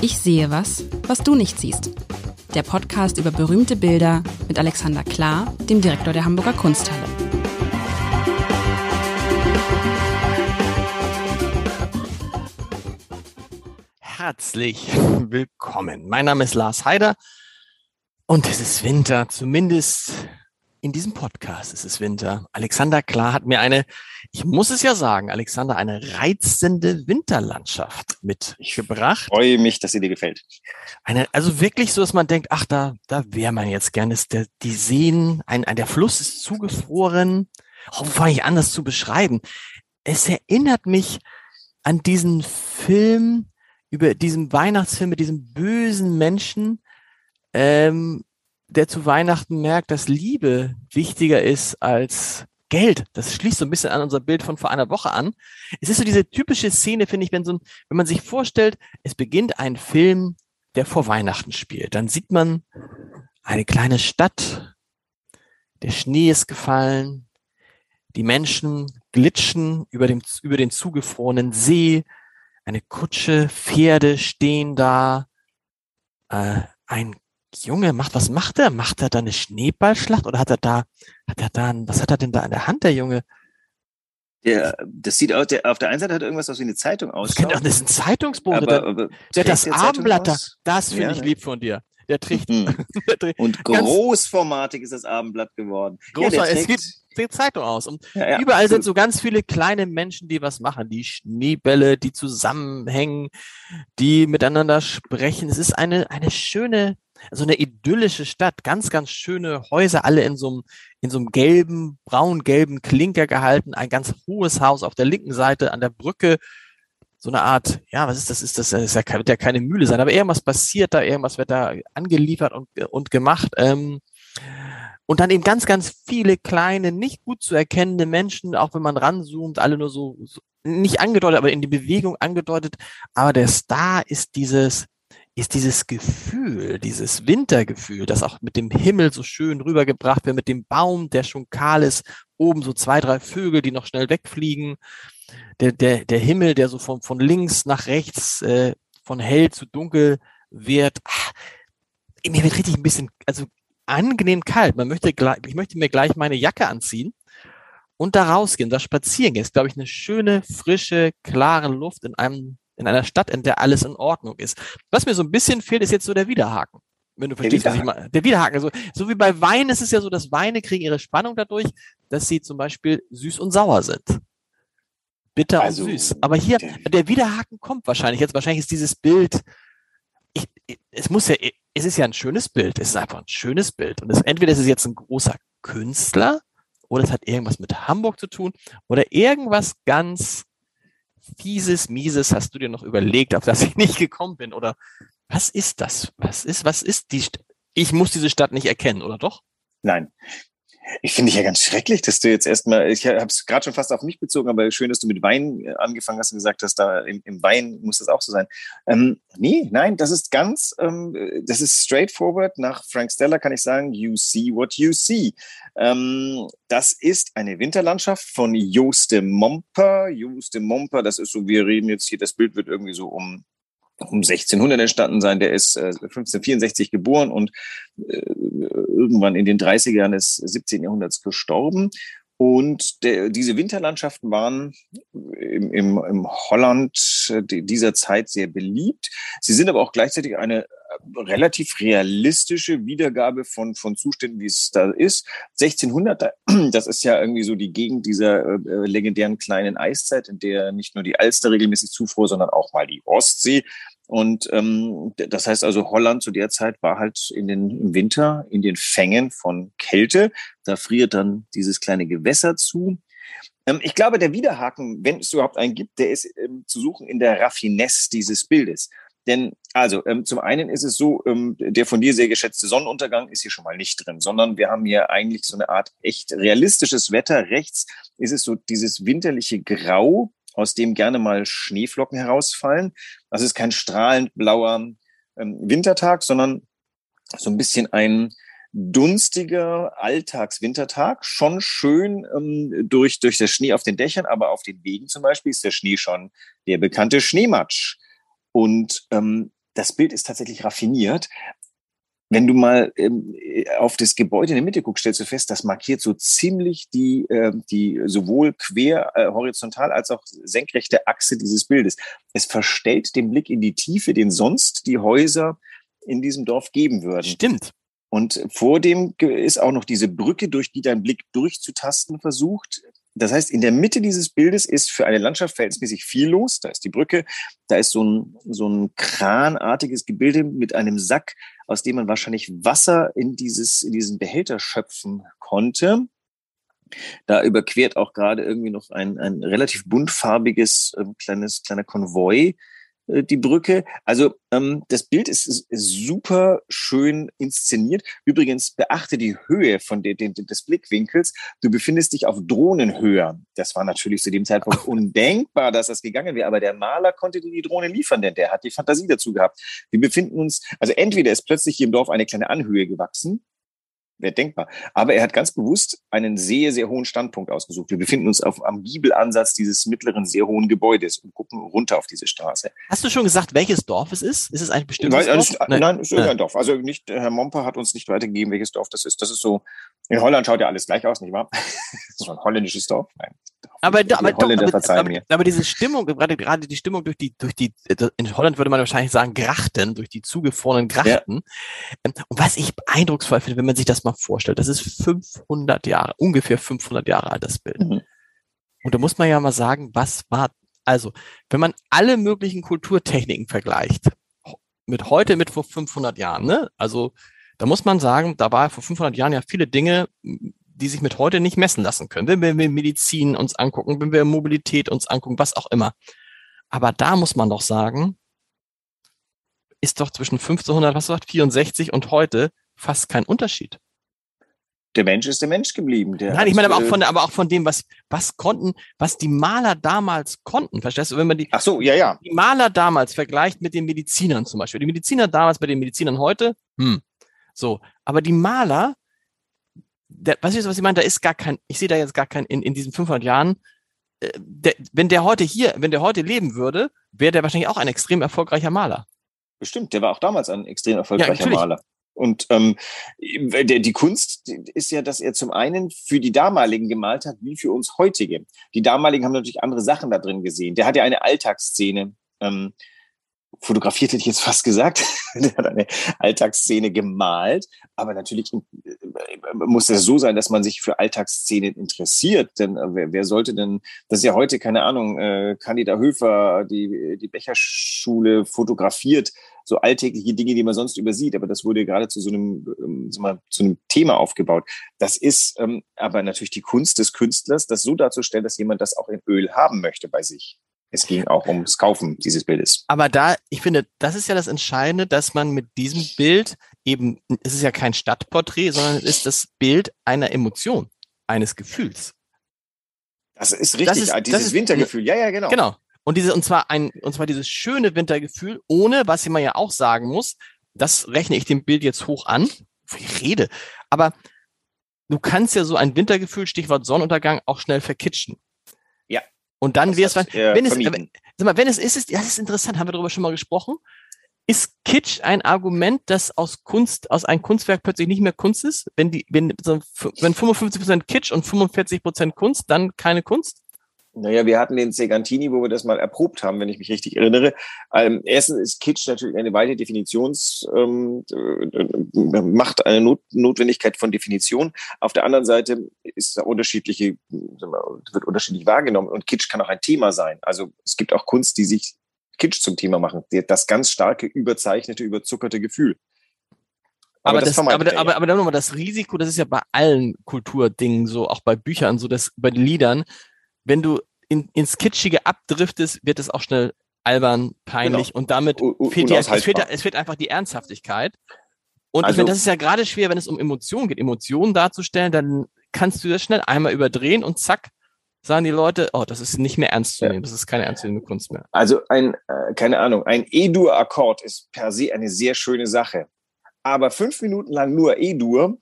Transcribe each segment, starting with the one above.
Ich sehe was, was du nicht siehst. Der Podcast über berühmte Bilder mit Alexander Klar, dem Direktor der Hamburger Kunsthalle. Herzlich willkommen. Mein Name ist Lars Heider und es ist Winter, zumindest in diesem Podcast ist es Winter. Alexander Klar hat mir eine, ich muss es ja sagen, Alexander, eine reizende Winterlandschaft mitgebracht. Ich freue mich, dass sie dir gefällt. Eine, also wirklich so, dass man denkt, ach, da, da wäre man jetzt gerne. Der, die Seen, ein, ein, der Fluss ist zugefroren. Oh, fange ich an, das zu beschreiben? Es erinnert mich an diesen Film über diesen Weihnachtsfilm mit diesem bösen Menschen, ähm, der zu Weihnachten merkt, dass Liebe wichtiger ist als Geld. Das schließt so ein bisschen an unser Bild von vor einer Woche an. Es ist so diese typische Szene, finde ich, wenn so ein, wenn man sich vorstellt, es beginnt ein Film, der vor Weihnachten spielt. Dann sieht man eine kleine Stadt. Der Schnee ist gefallen. Die Menschen glitschen über dem, über den zugefrorenen See. Eine Kutsche, Pferde stehen da. Äh, ein Junge, macht, was macht er? Macht er da eine Schneeballschlacht oder hat er da, hat er da, was hat er denn da an der Hand, der Junge? Der, das sieht aus, der, auf der einen Seite hat er irgendwas aus wie eine Zeitung aus. Das ist ein Zeitungsbote. Aber, aber der hat das Abendblatt da. Das finde ja, ich lieb von dir. Der trägt. Mhm. der trägt Und großformatig ist das Abendblatt geworden. Groß, ja, es gibt die Zeitung aus. Und ja, ja. überall sind so ganz viele kleine Menschen, die was machen. Die Schneebälle, die zusammenhängen, die miteinander sprechen. Es ist eine, eine schöne, so eine idyllische Stadt. Ganz, ganz schöne Häuser, alle in so einem, in so einem gelben, braun-gelben Klinker gehalten. Ein ganz hohes Haus auf der linken Seite an der Brücke so eine Art, ja, was ist das? Ist das, das wird ja keine Mühle sein, aber irgendwas passiert da, irgendwas wird da angeliefert und, und gemacht. Ähm, und dann eben ganz, ganz viele kleine, nicht gut zu erkennende Menschen, auch wenn man ranzoomt, alle nur so, so nicht angedeutet, aber in die Bewegung angedeutet. Aber der Star ist dieses, ist dieses Gefühl, dieses Wintergefühl, das auch mit dem Himmel so schön rübergebracht wird, mit dem Baum, der schon kahl ist, oben so zwei, drei Vögel, die noch schnell wegfliegen der, der, der Himmel, der so von, von links nach rechts, äh, von hell zu dunkel wird. Ach, mir wird richtig ein bisschen, also angenehm kalt. Man möchte gleich, ich möchte mir gleich meine Jacke anziehen und da rausgehen, da spazieren gehen. ist, glaube ich, eine schöne, frische, klare Luft in einem, in einer Stadt, in der alles in Ordnung ist. Was mir so ein bisschen fehlt, ist jetzt so der Widerhaken. Wenn du verstehst, was ich meine. Der Widerhaken. So, so wie bei Wein ist es ja so, dass Weine kriegen ihre Spannung dadurch, dass sie zum Beispiel süß und sauer sind bitter also, und süß. Aber hier, der Widerhaken kommt wahrscheinlich jetzt. Wahrscheinlich ist dieses Bild, ich, es muss ja, es ist ja ein schönes Bild. Es ist einfach ein schönes Bild. Und es, entweder ist es jetzt ein großer Künstler oder es hat irgendwas mit Hamburg zu tun oder irgendwas ganz fieses, mieses hast du dir noch überlegt, auf das ich nicht gekommen bin oder was ist das? Was ist, was ist die, St ich muss diese Stadt nicht erkennen, oder doch? Nein, ich finde ich ja ganz schrecklich, dass du jetzt erstmal, ich habe es gerade schon fast auf mich bezogen, aber schön, dass du mit Wein äh, angefangen hast und gesagt hast, da im, im Wein muss das auch so sein. Ähm, nee, nein, das ist ganz, ähm, das ist straightforward. Nach Frank Stella kann ich sagen, you see what you see. Ähm, das ist eine Winterlandschaft von Joost de Momper. Joost de Momper, das ist so, wir reden jetzt hier, das Bild wird irgendwie so um um 1600 entstanden sein. Der ist äh, 1564 geboren und äh, irgendwann in den 30er Jahren des 17. Jahrhunderts gestorben. Und der, diese Winterlandschaften waren im, im, im Holland dieser Zeit sehr beliebt. Sie sind aber auch gleichzeitig eine relativ realistische Wiedergabe von, von Zuständen, wie es da ist. 1600, das ist ja irgendwie so die Gegend dieser äh, legendären kleinen Eiszeit, in der nicht nur die Alster regelmäßig zufror, sondern auch mal die Ostsee. Und ähm, das heißt also, Holland zu der Zeit war halt in den, im Winter in den Fängen von Kälte. Da friert dann dieses kleine Gewässer zu. Ähm, ich glaube, der Widerhaken, wenn es überhaupt einen gibt, der ist ähm, zu suchen in der Raffinesse dieses Bildes. Denn also ähm, zum einen ist es so, ähm, der von dir sehr geschätzte Sonnenuntergang ist hier schon mal nicht drin, sondern wir haben hier eigentlich so eine Art echt realistisches Wetter. Rechts ist es so dieses winterliche Grau, aus dem gerne mal Schneeflocken herausfallen. Das ist kein strahlend blauer ähm, Wintertag, sondern so ein bisschen ein dunstiger Alltagswintertag, schon schön ähm, durch, durch das Schnee auf den Dächern, aber auf den Wegen zum Beispiel ist der Schnee schon der bekannte Schneematsch. Und ähm, das Bild ist tatsächlich raffiniert. Wenn du mal ähm, auf das Gebäude in der Mitte guckst, stellst du fest, das markiert so ziemlich die, äh, die sowohl quer, äh, horizontal als auch senkrechte Achse dieses Bildes. Es verstellt den Blick in die Tiefe, den sonst die Häuser in diesem Dorf geben würden. Stimmt. Und vor dem ist auch noch diese Brücke, durch die dein Blick durchzutasten versucht. Das heißt, in der Mitte dieses Bildes ist für eine Landschaft verhältnismäßig viel los. Da ist die Brücke, da ist so ein, so ein kranartiges Gebilde mit einem Sack, aus dem man wahrscheinlich Wasser in, dieses, in diesen Behälter schöpfen konnte. Da überquert auch gerade irgendwie noch ein, ein relativ buntfarbiges äh, kleines, kleiner Konvoi die Brücke. Also ähm, das Bild ist, ist, super schön inszeniert. Übrigens beachte die Höhe von de, de, des Blickwinkels. Du befindest dich auf Drohnenhöhe. Das war natürlich zu dem Zeitpunkt undenkbar, dass das gegangen wäre. Aber der Maler konnte dir die Drohne liefern, denn der hat die Fantasie dazu gehabt. Wir befinden uns, also entweder ist plötzlich hier im Dorf eine kleine Anhöhe gewachsen wäre denkbar. Aber er hat ganz bewusst einen sehr, sehr hohen Standpunkt ausgesucht. Wir befinden uns auf, am Giebelansatz dieses mittleren, sehr hohen Gebäudes und gucken runter auf diese Straße. Hast du schon gesagt, welches Dorf es ist? Ist es ein bestimmtes nein, Dorf? Nein, nein, es ist irgendein Dorf. Also nicht, Herr Momper hat uns nicht weitergegeben, welches Dorf das ist. Das ist so, in Holland schaut ja alles gleich aus, nicht wahr? das ist so ein holländisches Dorf. Nein. Aber, aber, aber, aber, aber, diese Stimmung, gerade, gerade die Stimmung durch die, durch die, in Holland würde man wahrscheinlich sagen, Grachten, durch die zugefrorenen Grachten. Ja. Ähm, und was ich eindrucksvoll finde, wenn man sich das mal vorstellt, das ist 500 Jahre, ungefähr 500 Jahre alt, das Bild. Mhm. Und da muss man ja mal sagen, was war, also, wenn man alle möglichen Kulturtechniken vergleicht, mit heute, mit vor 500 Jahren, ne? Also, da muss man sagen, da war vor 500 Jahren ja viele Dinge, die sich mit heute nicht messen lassen können. Wenn wir Medizin uns angucken, wenn wir Mobilität uns angucken, was auch immer. Aber da muss man doch sagen, ist doch zwischen 1500, was sagt, 64 und heute fast kein Unterschied. Der Mensch ist der Mensch geblieben. Der Nein, ich meine aber auch von, aber auch von dem, was, was konnten, was die Maler damals konnten. Verstehst du, wenn man die, Ach so, ja, ja. die Maler damals vergleicht mit den Medizinern zum Beispiel. Die Mediziner damals bei den Medizinern heute, hm, so. Aber die Maler, der, weißt du, was ich meine? Da ist gar kein, ich sehe da jetzt gar kein, in, in diesen 500 Jahren, äh, der, wenn der heute hier, wenn der heute leben würde, wäre der wahrscheinlich auch ein extrem erfolgreicher Maler. Bestimmt, der war auch damals ein extrem erfolgreicher ja, Maler. Und ähm, der, die Kunst ist ja, dass er zum einen für die damaligen gemalt hat, wie für uns heutige. Die damaligen haben natürlich andere Sachen da drin gesehen. Der hat ja eine Alltagsszene. Ähm, fotografiert, hätte ich jetzt fast gesagt. der hat eine Alltagsszene gemalt, aber natürlich äh, muss es so sein, dass man sich für Alltagsszenen interessiert. Denn äh, wer, wer sollte denn, das ist ja heute, keine Ahnung, äh, Candida Höfer, die, die Becherschule fotografiert, so alltägliche Dinge, die man sonst übersieht, aber das wurde gerade zu so einem, ähm, zu einem Thema aufgebaut. Das ist ähm, aber natürlich die Kunst des Künstlers, das so darzustellen, dass jemand das auch in Öl haben möchte bei sich. Es ging auch ums Kaufen dieses Bildes. Aber da, ich finde, das ist ja das Entscheidende, dass man mit diesem Bild eben, es ist ja kein Stadtporträt, sondern es ist das Bild einer Emotion, eines Gefühls. Das ist richtig, das ist, dieses das ist, Wintergefühl. Ja, ja, genau. Genau. Und diese, und zwar ein, und zwar dieses schöne Wintergefühl, ohne, was man ja auch sagen muss, das rechne ich dem Bild jetzt hoch an. Ich rede. Aber du kannst ja so ein Wintergefühl, Stichwort Sonnenuntergang, auch schnell verkitschen. Und dann wäre es, wenn es, wenn, sag mal, wenn es ist, ist, das ist interessant, haben wir darüber schon mal gesprochen. Ist Kitsch ein Argument, dass aus Kunst, aus einem Kunstwerk plötzlich nicht mehr Kunst ist? Wenn die, wenn, wenn 55 Prozent Kitsch und 45 Prozent Kunst, dann keine Kunst? Naja, wir hatten den Segantini, wo wir das mal erprobt haben, wenn ich mich richtig erinnere. Ähm, erstens ist Kitsch natürlich eine weite Definitions, ähm, äh, macht eine Not Notwendigkeit von Definition. Auf der anderen Seite ist da unterschiedliche, wird unterschiedlich wahrgenommen und Kitsch kann auch ein Thema sein. Also es gibt auch Kunst, die sich Kitsch zum Thema machen. Das ganz starke, überzeichnete, überzuckerte Gefühl. Aber, aber, das, aber, aber, aber, aber dann nochmal das Risiko, das ist ja bei allen Kulturdingen so, auch bei Büchern so, dass bei den Liedern, wenn du in, ins Kitschige abdriftest, wird es auch schnell albern, peinlich genau. und damit fehlt dir, es fehlt, es fehlt einfach die Ernsthaftigkeit. Und also, ich meine, das ist ja gerade schwer, wenn es um Emotionen geht. Emotionen darzustellen, dann kannst du das schnell einmal überdrehen und zack, sagen die Leute, oh, das ist nicht mehr ernst zu nehmen, ja. das ist keine ernstzunehmende Kunst mehr. Also ein, äh, keine Ahnung, ein E-Dur-Akkord ist per se eine sehr schöne Sache. Aber fünf Minuten lang nur E-Dur,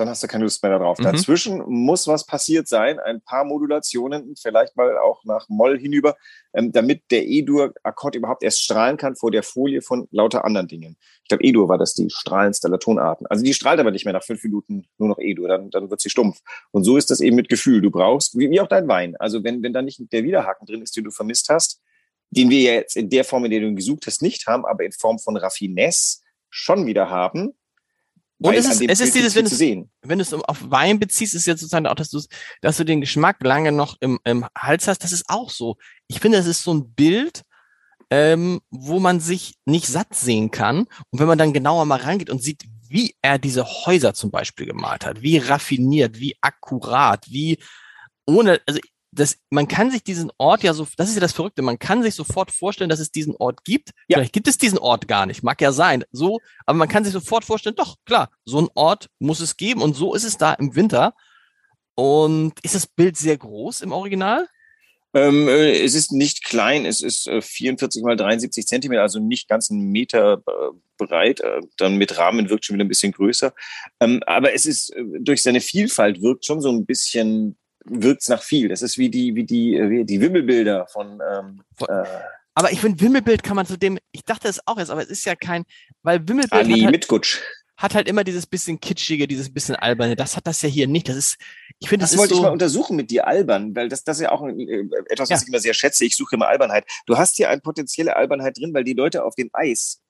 dann hast du keine Lust mehr darauf. Mhm. Dazwischen muss was passiert sein, ein paar Modulationen, vielleicht mal auch nach Moll hinüber, ähm, damit der E-Dur-Akkord überhaupt erst strahlen kann vor der Folie von lauter anderen Dingen. Ich glaube, E-Dur war das die strahlendste Tonarten. Also die strahlt aber nicht mehr nach fünf Minuten nur noch E-Dur, dann, dann wird sie stumpf. Und so ist das eben mit Gefühl. Du brauchst, wie, wie auch dein Wein, also wenn, wenn da nicht der Widerhaken drin ist, den du vermisst hast, den wir jetzt in der Form, in der du ihn gesucht hast, nicht haben, aber in Form von Raffinesse schon wieder haben, und es ist, es ist dieses, wenn du, wenn du es auf Wein beziehst, ist jetzt sozusagen auch, dass du, dass du den Geschmack lange noch im, im Hals hast. Das ist auch so. Ich finde, das ist so ein Bild, ähm, wo man sich nicht satt sehen kann. Und wenn man dann genauer mal rangeht und sieht, wie er diese Häuser zum Beispiel gemalt hat, wie raffiniert, wie akkurat, wie ohne, also das, man kann sich diesen Ort ja so, das ist ja das Verrückte, man kann sich sofort vorstellen, dass es diesen Ort gibt. Ja. Vielleicht gibt es diesen Ort gar nicht, mag ja sein, so, aber man kann sich sofort vorstellen, doch, klar, so ein Ort muss es geben und so ist es da im Winter. Und ist das Bild sehr groß im Original? Ähm, äh, es ist nicht klein, es ist äh, 44 mal 73 Zentimeter, also nicht ganz einen Meter äh, breit. Äh, dann mit Rahmen wirkt schon wieder ein bisschen größer. Ähm, aber es ist äh, durch seine Vielfalt wirkt schon so ein bisschen wirkt's nach viel. Das ist wie die, wie die, äh, wie die Wimmelbilder von. Ähm, äh, aber ich finde, Wimmelbild kann man zu dem, ich dachte es auch jetzt, aber es ist ja kein, weil Wimmelbild Ali hat halt, Mitgutsch. hat halt immer dieses bisschen kitschige, dieses bisschen alberne. Das hat das ja hier nicht. Das ist, ich finde, das, das wollte so ich mal untersuchen mit dir albern, weil das, das ist ja auch äh, etwas, was ja. ich immer sehr schätze. Ich suche immer Albernheit. Du hast hier eine potenzielle Albernheit drin, weil die Leute auf dem Eis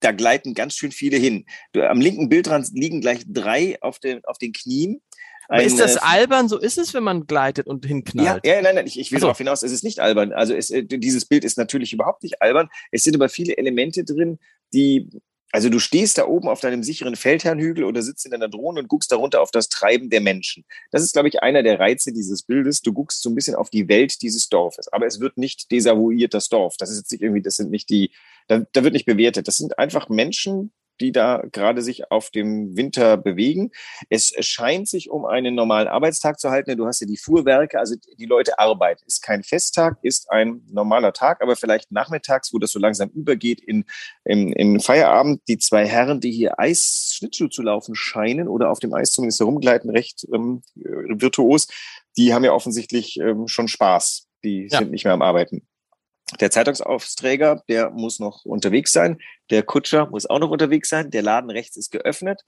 da gleiten ganz schön viele hin. Am linken Bildrand liegen gleich drei auf den, auf den Knien aber ist das albern? So ist es, wenn man gleitet und hinknallt. Ja, ja nein, nein, ich, ich will so. darauf hinaus, es ist nicht albern. Also es, äh, dieses Bild ist natürlich überhaupt nicht albern. Es sind aber viele Elemente drin, die also du stehst da oben auf deinem sicheren Feldherrnhügel oder sitzt in deiner Drohne und guckst darunter auf das Treiben der Menschen. Das ist, glaube ich, einer der Reize dieses Bildes. Du guckst so ein bisschen auf die Welt dieses Dorfes. Aber es wird nicht desavouiert, das Dorf. Das ist jetzt nicht irgendwie, das sind nicht die, da, da wird nicht bewertet. Das sind einfach Menschen, die da gerade sich auf dem Winter bewegen. Es scheint sich um einen normalen Arbeitstag zu halten. Du hast ja die Fuhrwerke, also die Leute arbeiten. Ist kein Festtag, ist ein normaler Tag, aber vielleicht nachmittags, wo das so langsam übergeht in, in, in Feierabend. Die zwei Herren, die hier Eisschnittschuh zu laufen scheinen oder auf dem Eis zumindest herumgleiten, recht ähm, virtuos, die haben ja offensichtlich ähm, schon Spaß. Die ja. sind nicht mehr am Arbeiten. Der Zeitungsaufträger, der muss noch unterwegs sein. Der Kutscher muss auch noch unterwegs sein. Der Laden rechts ist geöffnet.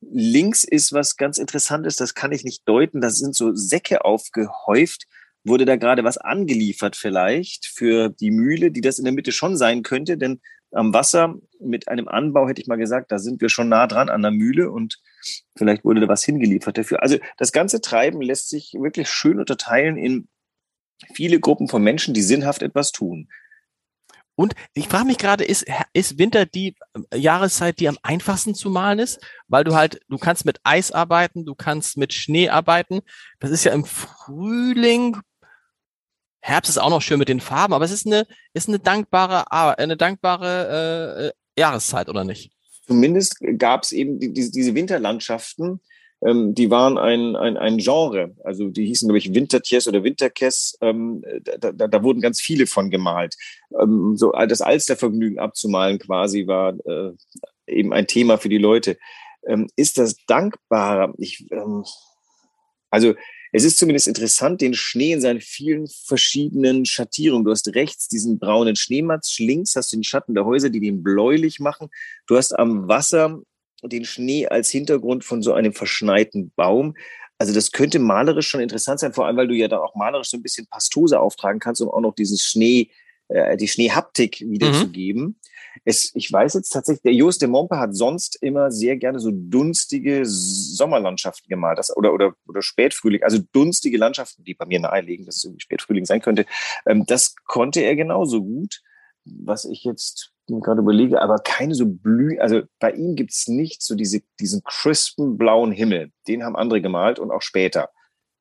Links ist was ganz Interessantes, das kann ich nicht deuten. Da sind so Säcke aufgehäuft. Wurde da gerade was angeliefert vielleicht für die Mühle, die das in der Mitte schon sein könnte? Denn am Wasser mit einem Anbau hätte ich mal gesagt, da sind wir schon nah dran an der Mühle und vielleicht wurde da was hingeliefert dafür. Also das ganze Treiben lässt sich wirklich schön unterteilen in viele Gruppen von Menschen, die sinnhaft etwas tun. Und ich frage mich gerade, ist, ist Winter die äh, Jahreszeit, die am einfachsten zu malen ist? Weil du halt, du kannst mit Eis arbeiten, du kannst mit Schnee arbeiten. Das ist ja im Frühling, Herbst ist auch noch schön mit den Farben, aber es ist eine, ist eine dankbare, eine dankbare äh, äh Jahreszeit, oder nicht? Zumindest gab es eben die, diese Winterlandschaften, ähm, die waren ein, ein, ein Genre. Also die hießen, glaube ich, Wintertjes oder Winterkess. Ähm, da, da, da wurden ganz viele von gemalt. Ähm, so das Alstervergnügen abzumalen quasi war äh, eben ein Thema für die Leute. Ähm, ist das dankbarer? Ich, ähm, also es ist zumindest interessant, den Schnee in seinen vielen verschiedenen Schattierungen. Du hast rechts diesen braunen Schneematsch, links hast du den Schatten der Häuser, die den bläulich machen. Du hast am Wasser den Schnee als Hintergrund von so einem verschneiten Baum. Also das könnte malerisch schon interessant sein, vor allem weil du ja da auch malerisch so ein bisschen Pastose auftragen kannst, um auch noch dieses Schnee, äh, die Schneehaptik wiederzugeben. Mhm. Es, ich weiß jetzt tatsächlich, der Jos de Mompe hat sonst immer sehr gerne so dunstige Sommerlandschaften gemalt, das, oder, oder, oder Spätfrühling, also dunstige Landschaften, die bei mir nahelegen, dass es irgendwie Spätfrühling sein könnte. Ähm, das konnte er genauso gut. Was ich jetzt mir gerade überlege, aber keine so blüh, also bei ihm gibt's nicht so diese, diesen crispen blauen Himmel. Den haben andere gemalt und auch später.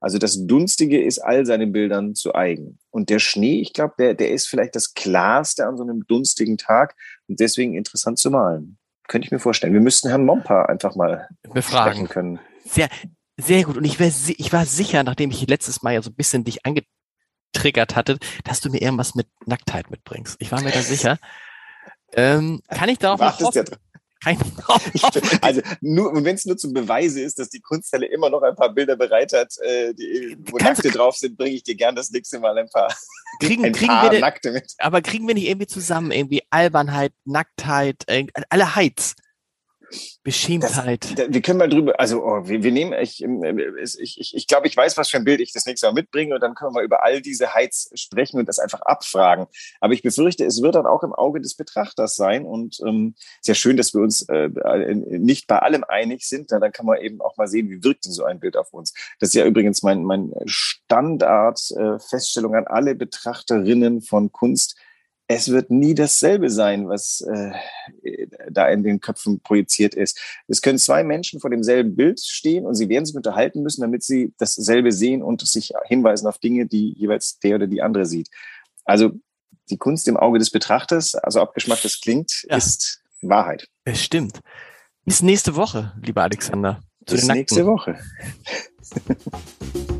Also das Dunstige ist all seinen Bildern zu eigen. Und der Schnee, ich glaube, der, der ist vielleicht das Klarste an so einem dunstigen Tag und deswegen interessant zu malen. Könnte ich mir vorstellen. Wir müssten Herrn Mompa einfach mal befragen können. Sehr, sehr gut. Und ich, wär, ich war sicher, nachdem ich letztes Mal ja so ein bisschen dich angetriggert hatte, dass du mir irgendwas mit Nacktheit mitbringst. Ich war mir da sicher. Ähm, kann ich darauf noch hoffen? Kein also nur, wenn es nur zum Beweise ist, dass die Kunsthalle immer noch ein paar Bilder bereit hat, äh, die, wo Kannst Nackte drauf sind, bringe ich dir gern das nächste Mal ein paar, kriegen, ein kriegen paar wir Nackte mit. Aber kriegen wir nicht irgendwie zusammen irgendwie Albernheit, Nacktheit, äh, alle Heiz? Beschämtheit. Das, wir können mal drüber, also oh, wir, wir, nehmen, ich, ich, ich, ich glaube, ich weiß, was für ein Bild ich das nächste Mal mitbringe und dann können wir über all diese Heiz sprechen und das einfach abfragen. Aber ich befürchte, es wird dann auch im Auge des Betrachters sein und ähm, sehr schön, dass wir uns äh, nicht bei allem einig sind. Dann kann man eben auch mal sehen, wie wirkt denn so ein Bild auf uns. Das ist ja übrigens mein, mein Standard-Feststellung äh, an alle Betrachterinnen von Kunst es wird nie dasselbe sein, was äh, da in den Köpfen projiziert ist. Es können zwei Menschen vor demselben Bild stehen und sie werden sich unterhalten müssen, damit sie dasselbe sehen und sich hinweisen auf Dinge, die jeweils der oder die andere sieht. Also die Kunst im Auge des Betrachters, also abgeschmackt das klingt, ja. ist Wahrheit. Es stimmt. Bis nächste Woche, lieber Alexander. Bis nächste Woche.